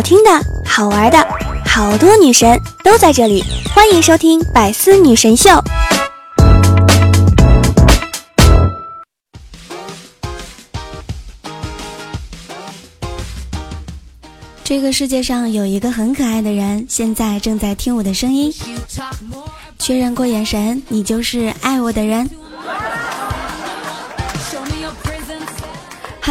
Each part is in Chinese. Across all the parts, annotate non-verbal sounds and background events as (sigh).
好听的、好玩的，好多女神都在这里，欢迎收听《百思女神秀》。这个世界上有一个很可爱的人，现在正在听我的声音。确认过眼神，你就是爱我的人。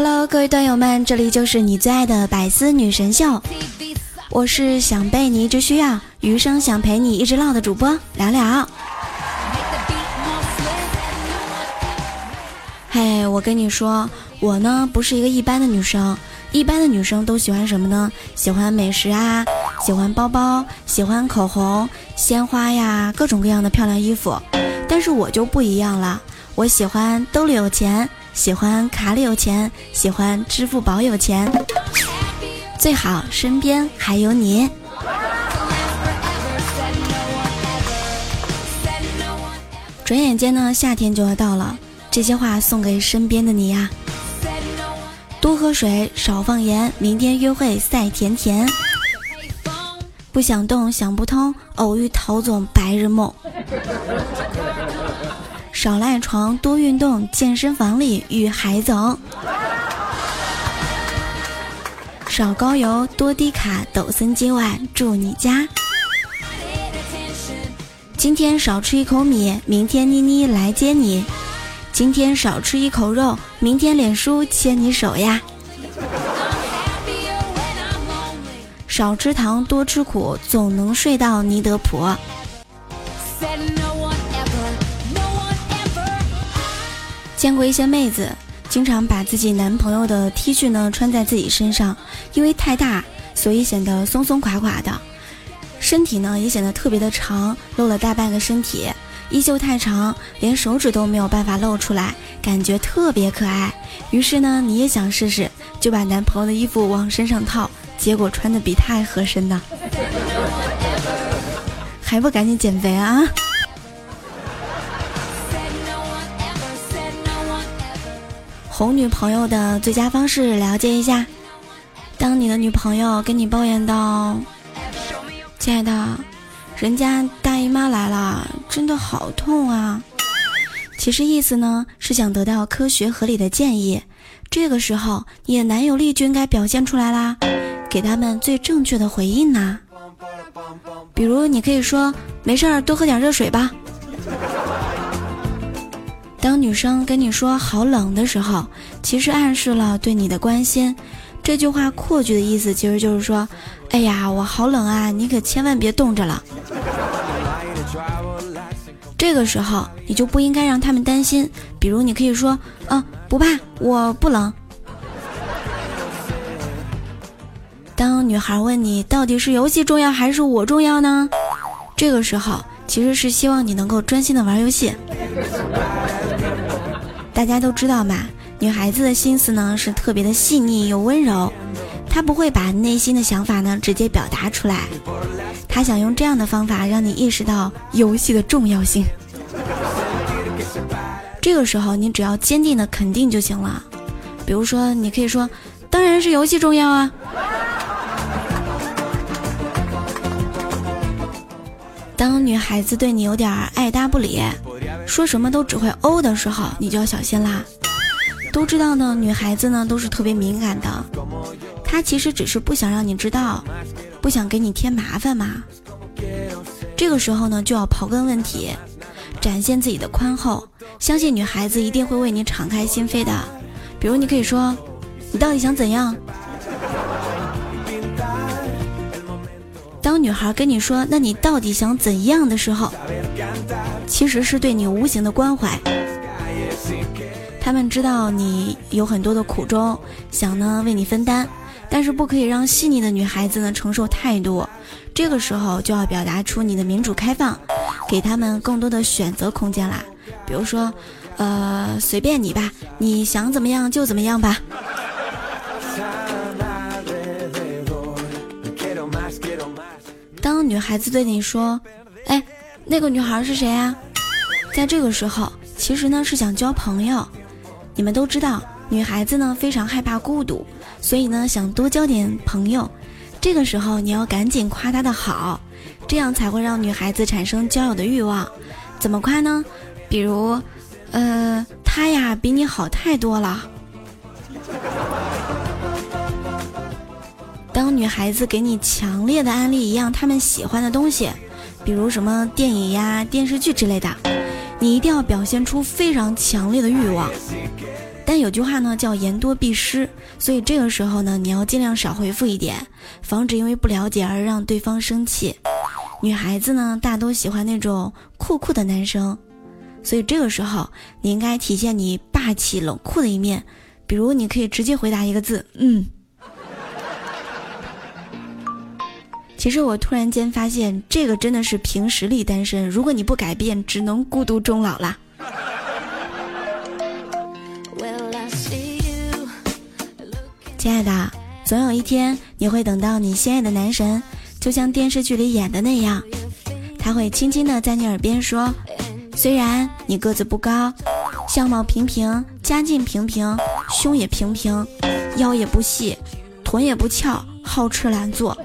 Hello，各位段友们，这里就是你最爱的百思女神秀，我是想被你一直需要，余生想陪你一直唠的主播聊聊。嘿，我跟你说，我呢不是一个一般的女生。一般的女生都喜欢什么呢？喜欢美食啊，喜欢包包，喜欢口红、鲜花呀，各种各样的漂亮衣服。但是我就不一样了，我喜欢兜里有钱，喜欢卡里有钱，喜欢支付宝有钱，最好身边还有你。转眼间呢，夏天就要到了，这些话送给身边的你呀。多喝水，少放盐。明天约会赛甜甜。不想动，想不通。偶遇陶总，白日梦。少赖床，多运动。健身房里遇海总。少高油，多低卡。抖森今晚住你家。今天少吃一口米，明天妮妮来接你。今天少吃一口肉，明天脸书牵你手呀。少吃糖，多吃苦，总能睡到尼德普。见过一些妹子，经常把自己男朋友的 T 恤呢穿在自己身上，因为太大，所以显得松松垮垮的，身体呢也显得特别的长，露了大半个身体。衣袖太长，连手指都没有办法露出来，感觉特别可爱。于是呢，你也想试试，就把男朋友的衣服往身上套，结果穿的比他还合身呢，还不赶紧减肥啊！哄女朋友的最佳方式了解一下：当你的女朋友跟你抱怨到：“亲爱的。”人家大姨妈来了，真的好痛啊！其实意思呢是想得到科学合理的建议。这个时候，你的男友力就应该表现出来啦，给他们最正确的回应呐。比如，你可以说：“没事儿，多喝点热水吧。”当女生跟你说“好冷”的时候，其实暗示了对你的关心。这句话扩句的意思其实就是说：“哎呀，我好冷啊，你可千万别冻着了。”这个时候你就不应该让他们担心，比如你可以说：“嗯，不怕，我不冷。”当女孩问你到底是游戏重要还是我重要呢？这个时候其实是希望你能够专心的玩游戏。大家都知道嘛，女孩子的心思呢是特别的细腻又温柔，她不会把内心的想法呢直接表达出来。她想用这样的方法让你意识到游戏的重要性。这个时候，你只要坚定的肯定就行了。比如说，你可以说：“当然是游戏重要啊。”当女孩子对你有点爱搭不理，说什么都只会哦的时候，你就要小心啦。都知道呢，女孩子呢都是特别敏感的，她其实只是不想让你知道。不想给你添麻烦嘛？这个时候呢，就要刨根问底，展现自己的宽厚，相信女孩子一定会为你敞开心扉的。比如，你可以说：“你到底想怎样？”女孩跟你说“那你到底想怎样的时候”，其实是对你无形的关怀。他们知道你有很多的苦衷，想呢为你分担。但是不可以让细腻的女孩子呢承受太多，这个时候就要表达出你的民主开放，给他们更多的选择空间啦。比如说，呃，随便你吧，你想怎么样就怎么样吧。当女孩子对你说：“哎，那个女孩是谁啊？”在这个时候，其实呢是想交朋友。你们都知道，女孩子呢非常害怕孤独。所以呢，想多交点朋友，这个时候你要赶紧夸她的好，这样才会让女孩子产生交友的欲望。怎么夸呢？比如，呃，她呀比你好太多了。当女孩子给你强烈的安利一样他们喜欢的东西，比如什么电影呀、电视剧之类的，你一定要表现出非常强烈的欲望。但有句话呢叫言多必失，所以这个时候呢，你要尽量少回复一点，防止因为不了解而让对方生气。女孩子呢大都喜欢那种酷酷的男生，所以这个时候你应该体现你霸气冷酷的一面，比如你可以直接回答一个字，嗯。其实我突然间发现，这个真的是凭实力单身。如果你不改变，只能孤独终老啦。亲爱的，总有一天你会等到你心爱的男神，就像电视剧里演的那样，他会轻轻的在你耳边说：“虽然你个子不高，相貌平平，家境平平，胸也平平，腰也不细，臀也不翘。”好吃懒做，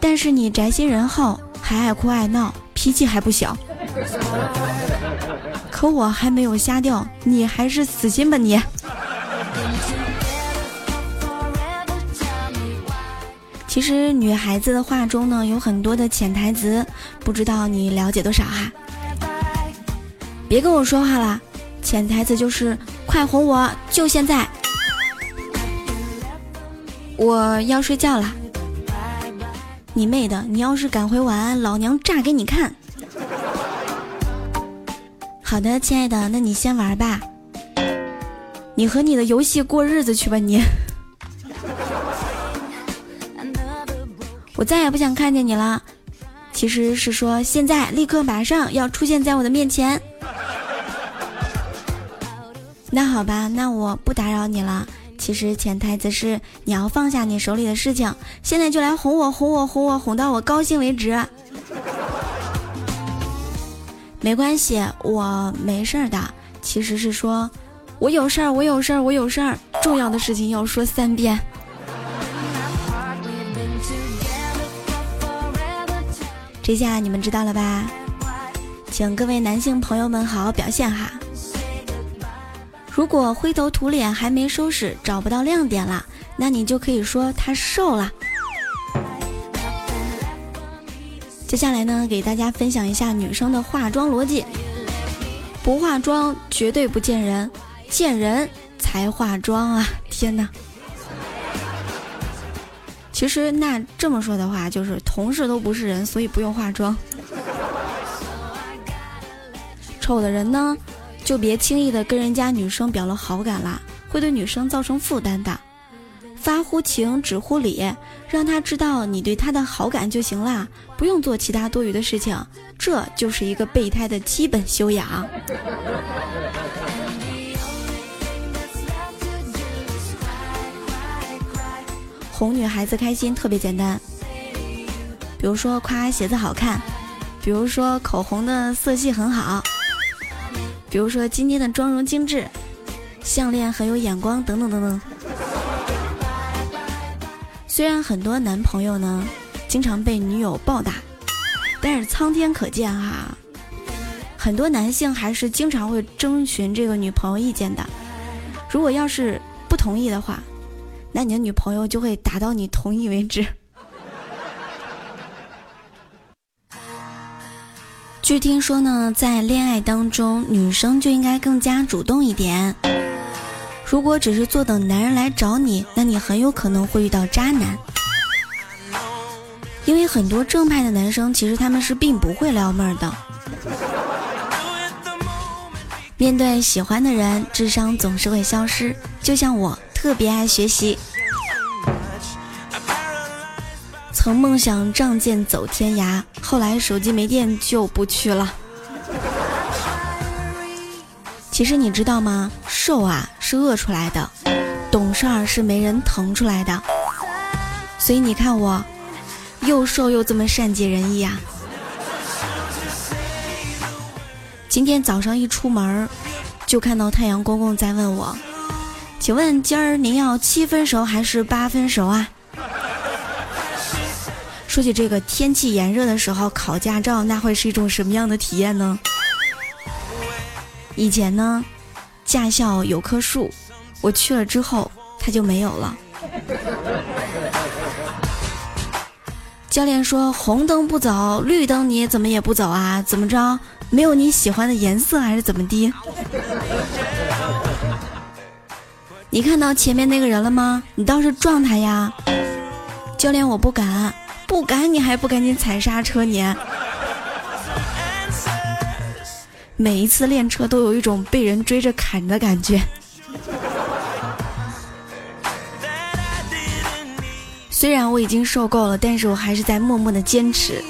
但是你宅心仁厚，还爱哭爱闹，脾气还不小。可我还没有瞎掉，你还是死心吧你。其实女孩子的话中呢，有很多的潜台词，不知道你了解多少哈？别跟我说话了，潜台词就是快哄我，就现在。我要睡觉了，你妹的！你要是敢回晚安，老娘炸给你看。好的，亲爱的，那你先玩吧，你和你的游戏过日子去吧你。我再也不想看见你了，其实是说现在立刻马上要出现在我的面前。那好吧，那我不打扰你了。其实潜台词是你要放下你手里的事情，现在就来哄我哄我哄我哄到我高兴为止。没关系，我没事儿的。其实是说，我有事儿，我有事儿，我有事儿，重要的事情要说三遍。这下你们知道了吧？请各位男性朋友们好好表现哈。如果灰头土脸还没收拾，找不到亮点了，那你就可以说他瘦了。接下来呢，给大家分享一下女生的化妆逻辑：不化妆绝对不见人，见人才化妆啊！天哪！其实那这么说的话，就是同事都不是人，所以不用化妆。丑的人呢？就别轻易的跟人家女生表了好感啦，会对女生造成负担的。发乎情，止乎礼，让他知道你对他的好感就行啦，不用做其他多余的事情。这就是一个备胎的基本修养。哄女孩子开心特别简单，比如说夸鞋子好看，比如说口红的色系很好。比如说今天的妆容精致，项链很有眼光，等等等等。虽然很多男朋友呢经常被女友暴打，但是苍天可见哈，很多男性还是经常会征询这个女朋友意见的。如果要是不同意的话，那你的女朋友就会打到你同意为止。据听说呢，在恋爱当中，女生就应该更加主动一点。如果只是坐等男人来找你，那你很有可能会遇到渣男。因为很多正派的男生，其实他们是并不会撩妹的。面对喜欢的人，智商总是会消失。就像我，特别爱学习。曾梦想仗剑走天涯，后来手机没电就不去了。其实你知道吗？瘦啊是饿出来的，懂事儿是没人疼出来的。所以你看我，又瘦又这么善解人意啊。今天早上一出门，就看到太阳公公在问我：“请问今儿您要七分熟还是八分熟啊？”说起这个天气炎热的时候考驾照，那会是一种什么样的体验呢？以前呢，驾校有棵树，我去了之后它就没有了。教练说红灯不走，绿灯你怎么也不走啊？怎么着？没有你喜欢的颜色还是怎么的？(laughs) 你看到前面那个人了吗？你倒是撞他呀！教练，我不敢，不敢，你还不赶紧踩刹车你！每一次练车都有一种被人追着砍的感觉。虽然我已经受够了，但是我还是在默默的坚持。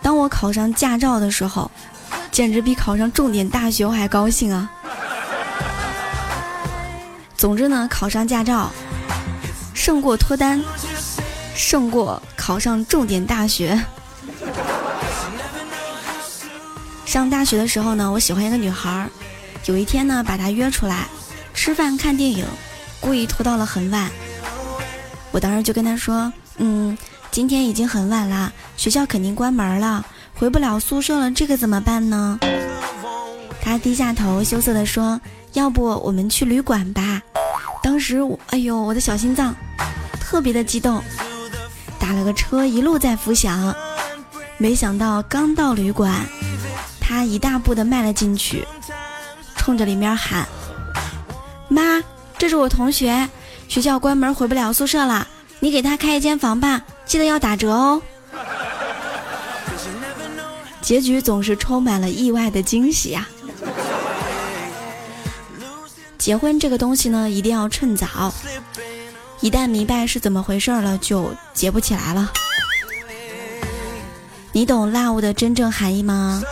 当我考上驾照的时候，简直比考上重点大学我还高兴啊！总之呢，考上驾照胜过脱单，胜过考上重点大学。上大学的时候呢，我喜欢一个女孩，有一天呢，把她约出来吃饭看电影，故意拖到了很晚。我当时就跟她说：“嗯，今天已经很晚了，学校肯定关门了，回不了宿舍了，这个怎么办呢？”她低下头，羞涩地说：“要不我们去旅馆吧？”当时我，哎呦，我的小心脏特别的激动，打了个车，一路在浮想。没想到刚到旅馆，他一大步的迈了进去，冲着里面喊：“妈，这是我同学。”学校关门，回不了宿舍了。你给他开一间房吧，记得要打折哦。(laughs) 结局总是充满了意外的惊喜呀！结婚这个东西呢，一定要趁早。一旦明白是怎么回事了，就结不起来了。你懂 love 的真正含义吗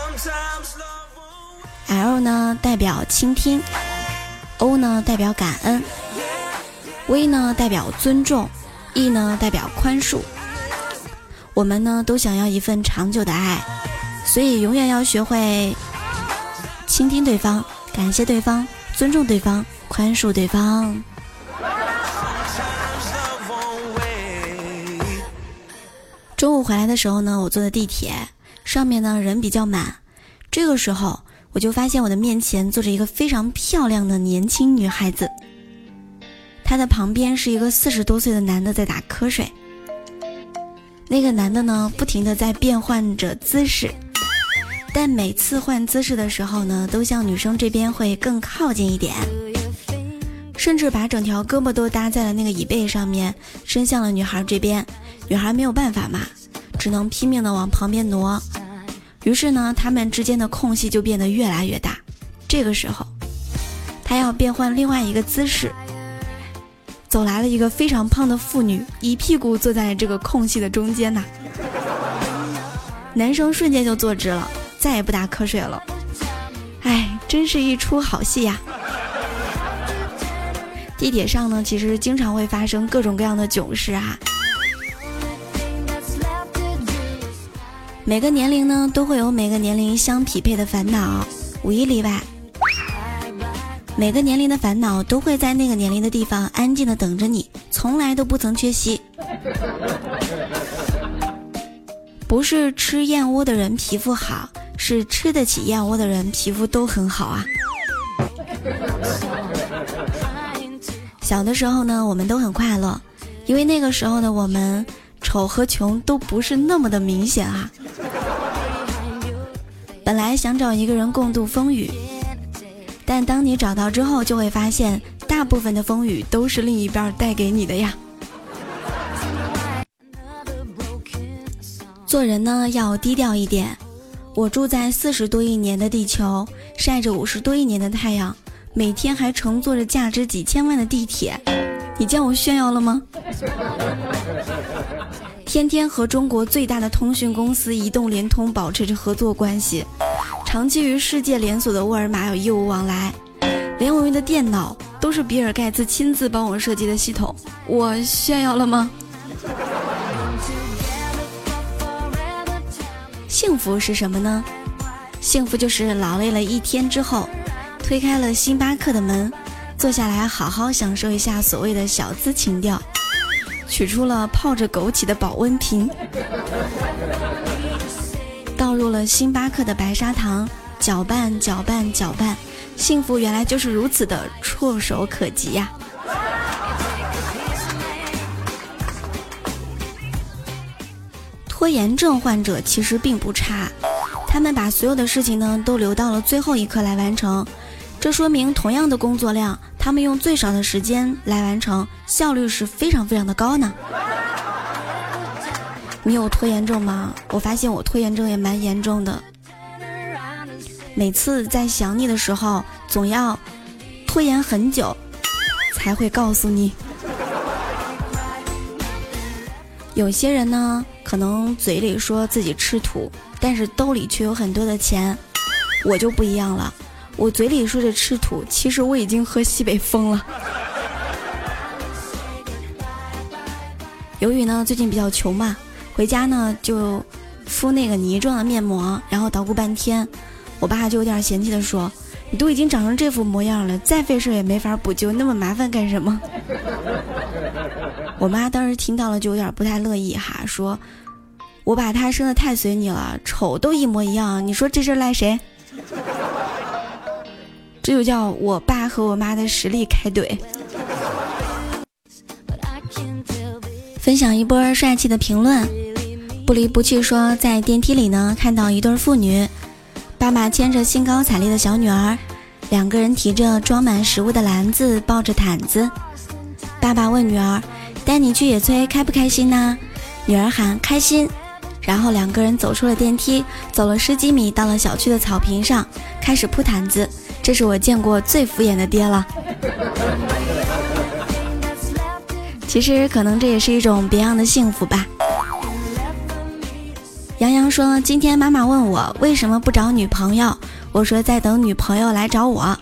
？L 呢代表倾听，O 呢代表感恩。V 呢代表尊重，E 呢代表宽恕。我们呢都想要一份长久的爱，所以永远要学会倾听对方，感谢对方，尊重对方，宽恕对方。中午回来的时候呢，我坐的地铁，上面呢人比较满。这个时候，我就发现我的面前坐着一个非常漂亮的年轻女孩子。她的旁边是一个四十多岁的男的在打瞌睡。那个男的呢，不停的在变换着姿势，但每次换姿势的时候呢，都向女生这边会更靠近一点，甚至把整条胳膊都搭在了那个椅背上面，伸向了女孩这边。女孩没有办法嘛，只能拼命的往旁边挪。于是呢，他们之间的空隙就变得越来越大。这个时候，他要变换另外一个姿势。走来了一个非常胖的妇女，一屁股坐在这个空隙的中间呐。男生瞬间就坐直了，再也不打瞌睡了。哎，真是一出好戏呀！地铁上呢，其实经常会发生各种各样的囧事啊。每个年龄呢，都会有每个年龄相匹配的烦恼，无一例外。每个年龄的烦恼都会在那个年龄的地方安静的等着你，从来都不曾缺席。不是吃燕窝的人皮肤好，是吃得起燕窝的人皮肤都很好啊。小的时候呢，我们都很快乐，因为那个时候的我们丑和穷都不是那么的明显啊。本来想找一个人共度风雨。但当你找到之后，就会发现，大部分的风雨都是另一边带给你的呀。做人呢，要低调一点。我住在四十多亿年的地球，晒着五十多亿年的太阳，每天还乘坐着价值几千万的地铁，你见我炫耀了吗？天天和中国最大的通讯公司移动、联通保持着合作关系。长期与世界连锁的沃尔玛有业务往来，连我用的电脑都是比尔盖茨亲自帮我设计的系统，我炫耀了吗？幸福是什么呢？幸福就是劳累了一天之后，推开了星巴克的门，坐下来好好享受一下所谓的小资情调，取出了泡着枸杞的保温瓶，倒入了星巴克的白砂糖，搅拌搅拌搅拌，幸福原来就是如此的触手可及呀！拖延症患者其实并不差，他们把所有的事情呢都留到了最后一刻来完成，这说明同样的工作量，他们用最少的时间来完成，效率是非常非常的高呢。你有拖延症吗？我发现我拖延症也蛮严重的，每次在想你的时候，总要拖延很久才会告诉你。有些人呢，可能嘴里说自己吃土，但是兜里却有很多的钱。我就不一样了，我嘴里说着吃土，其实我已经喝西北风了。由于呢最近比较穷嘛，回家呢就敷那个泥状的面膜，然后捣鼓半天，我爸就有点嫌弃的说：“你都已经长成这副模样了，再费事也没法补救，那么麻烦干什么？” (laughs) 我妈当时听到了就有点不太乐意哈，说：“我把他生的太随你了，丑都一模一样，你说这事赖谁？”这就叫我爸和我妈的实力开怼。分享一波帅气的评论，不离不弃说在电梯里呢看到一对父女，爸爸牵着兴高采烈的小女儿，两个人提着装满食物的篮子，抱着毯子。爸爸问女儿。带你去野炊开不开心呢？女儿喊开心，然后两个人走出了电梯，走了十几米，到了小区的草坪上，开始铺毯子。这是我见过最敷衍的爹了。其实可能这也是一种别样的幸福吧。杨洋说：“今天妈妈问我为什么不找女朋友，我说在等女朋友来找我。”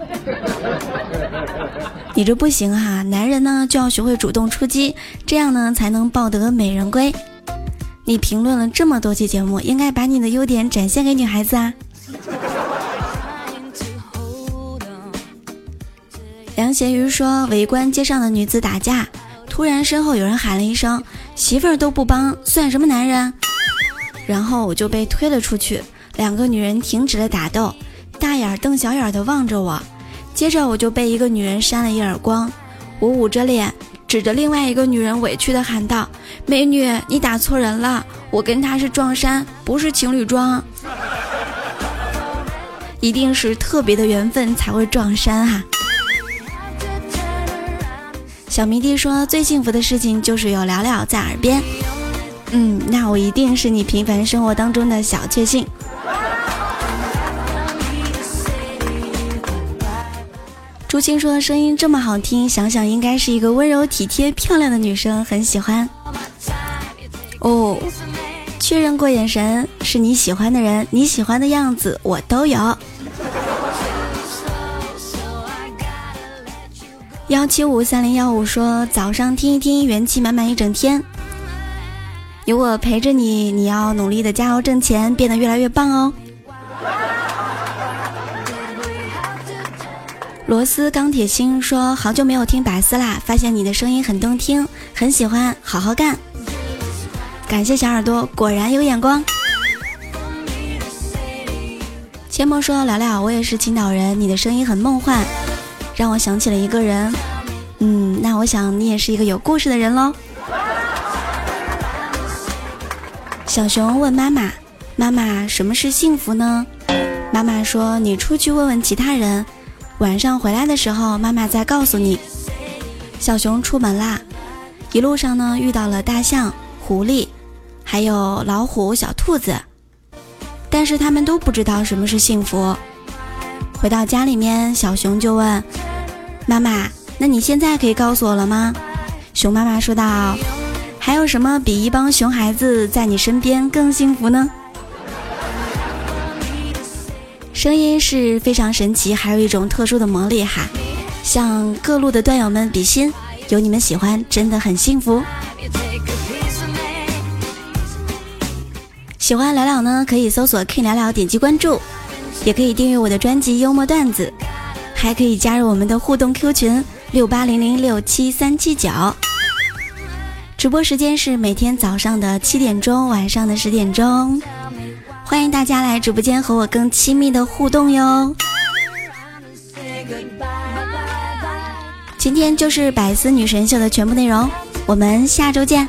你这不行哈，男人呢就要学会主动出击，这样呢才能抱得美人归。你评论了这么多期节目，应该把你的优点展现给女孩子啊。梁咸鱼说，围观街上的女子打架，突然身后有人喊了一声：“媳妇儿都不帮，算什么男人？”然后我就被推了出去，两个女人停止了打斗，大眼瞪小眼的望着我。接着我就被一个女人扇了一耳光，我捂着脸指着另外一个女人委屈的喊道：“美女，你打错人了，我跟她是撞衫，不是情侣装，一定是特别的缘分才会撞衫哈。”小迷弟说：“最幸福的事情就是有聊聊在耳边。”嗯，那我一定是你平凡生活当中的小确幸。(laughs) 朱青说：“声音这么好听，想想应该是一个温柔体贴、漂亮的女生，很喜欢。”哦，确认过眼神，是你喜欢的人，你喜欢的样子我都有。幺七五三零幺五说：“早上听一听，元气满满一整天。有我陪着你，你要努力的加油挣钱，变得越来越棒哦。”螺丝钢铁心说：“好久没有听百思啦，发现你的声音很动听，很喜欢，好好干。”感谢小耳朵，果然有眼光。阡陌说：“聊聊，我也是青岛人，你的声音很梦幻，让我想起了一个人。嗯，那我想你也是一个有故事的人喽。”小熊问妈妈：“妈妈，什么是幸福呢？”妈妈说：“你出去问问其他人。”晚上回来的时候，妈妈再告诉你。小熊出门啦，一路上呢遇到了大象、狐狸，还有老虎、小兔子，但是他们都不知道什么是幸福。回到家里面，小熊就问妈妈：“那你现在可以告诉我了吗？”熊妈妈说道：“还有什么比一帮熊孩子在你身边更幸福呢？”声音是非常神奇，还有一种特殊的魔力哈。向各路的段友们比心，有你们喜欢，真的很幸福。喜欢聊聊呢，可以搜索 King 聊聊，点击关注，也可以订阅我的专辑幽默段子，还可以加入我们的互动 Q 群六八零零六七三七九。直播时间是每天早上的七点钟，晚上的十点钟。欢迎大家来直播间和我更亲密的互动哟。今天就是百思女神秀的全部内容，我们下周见。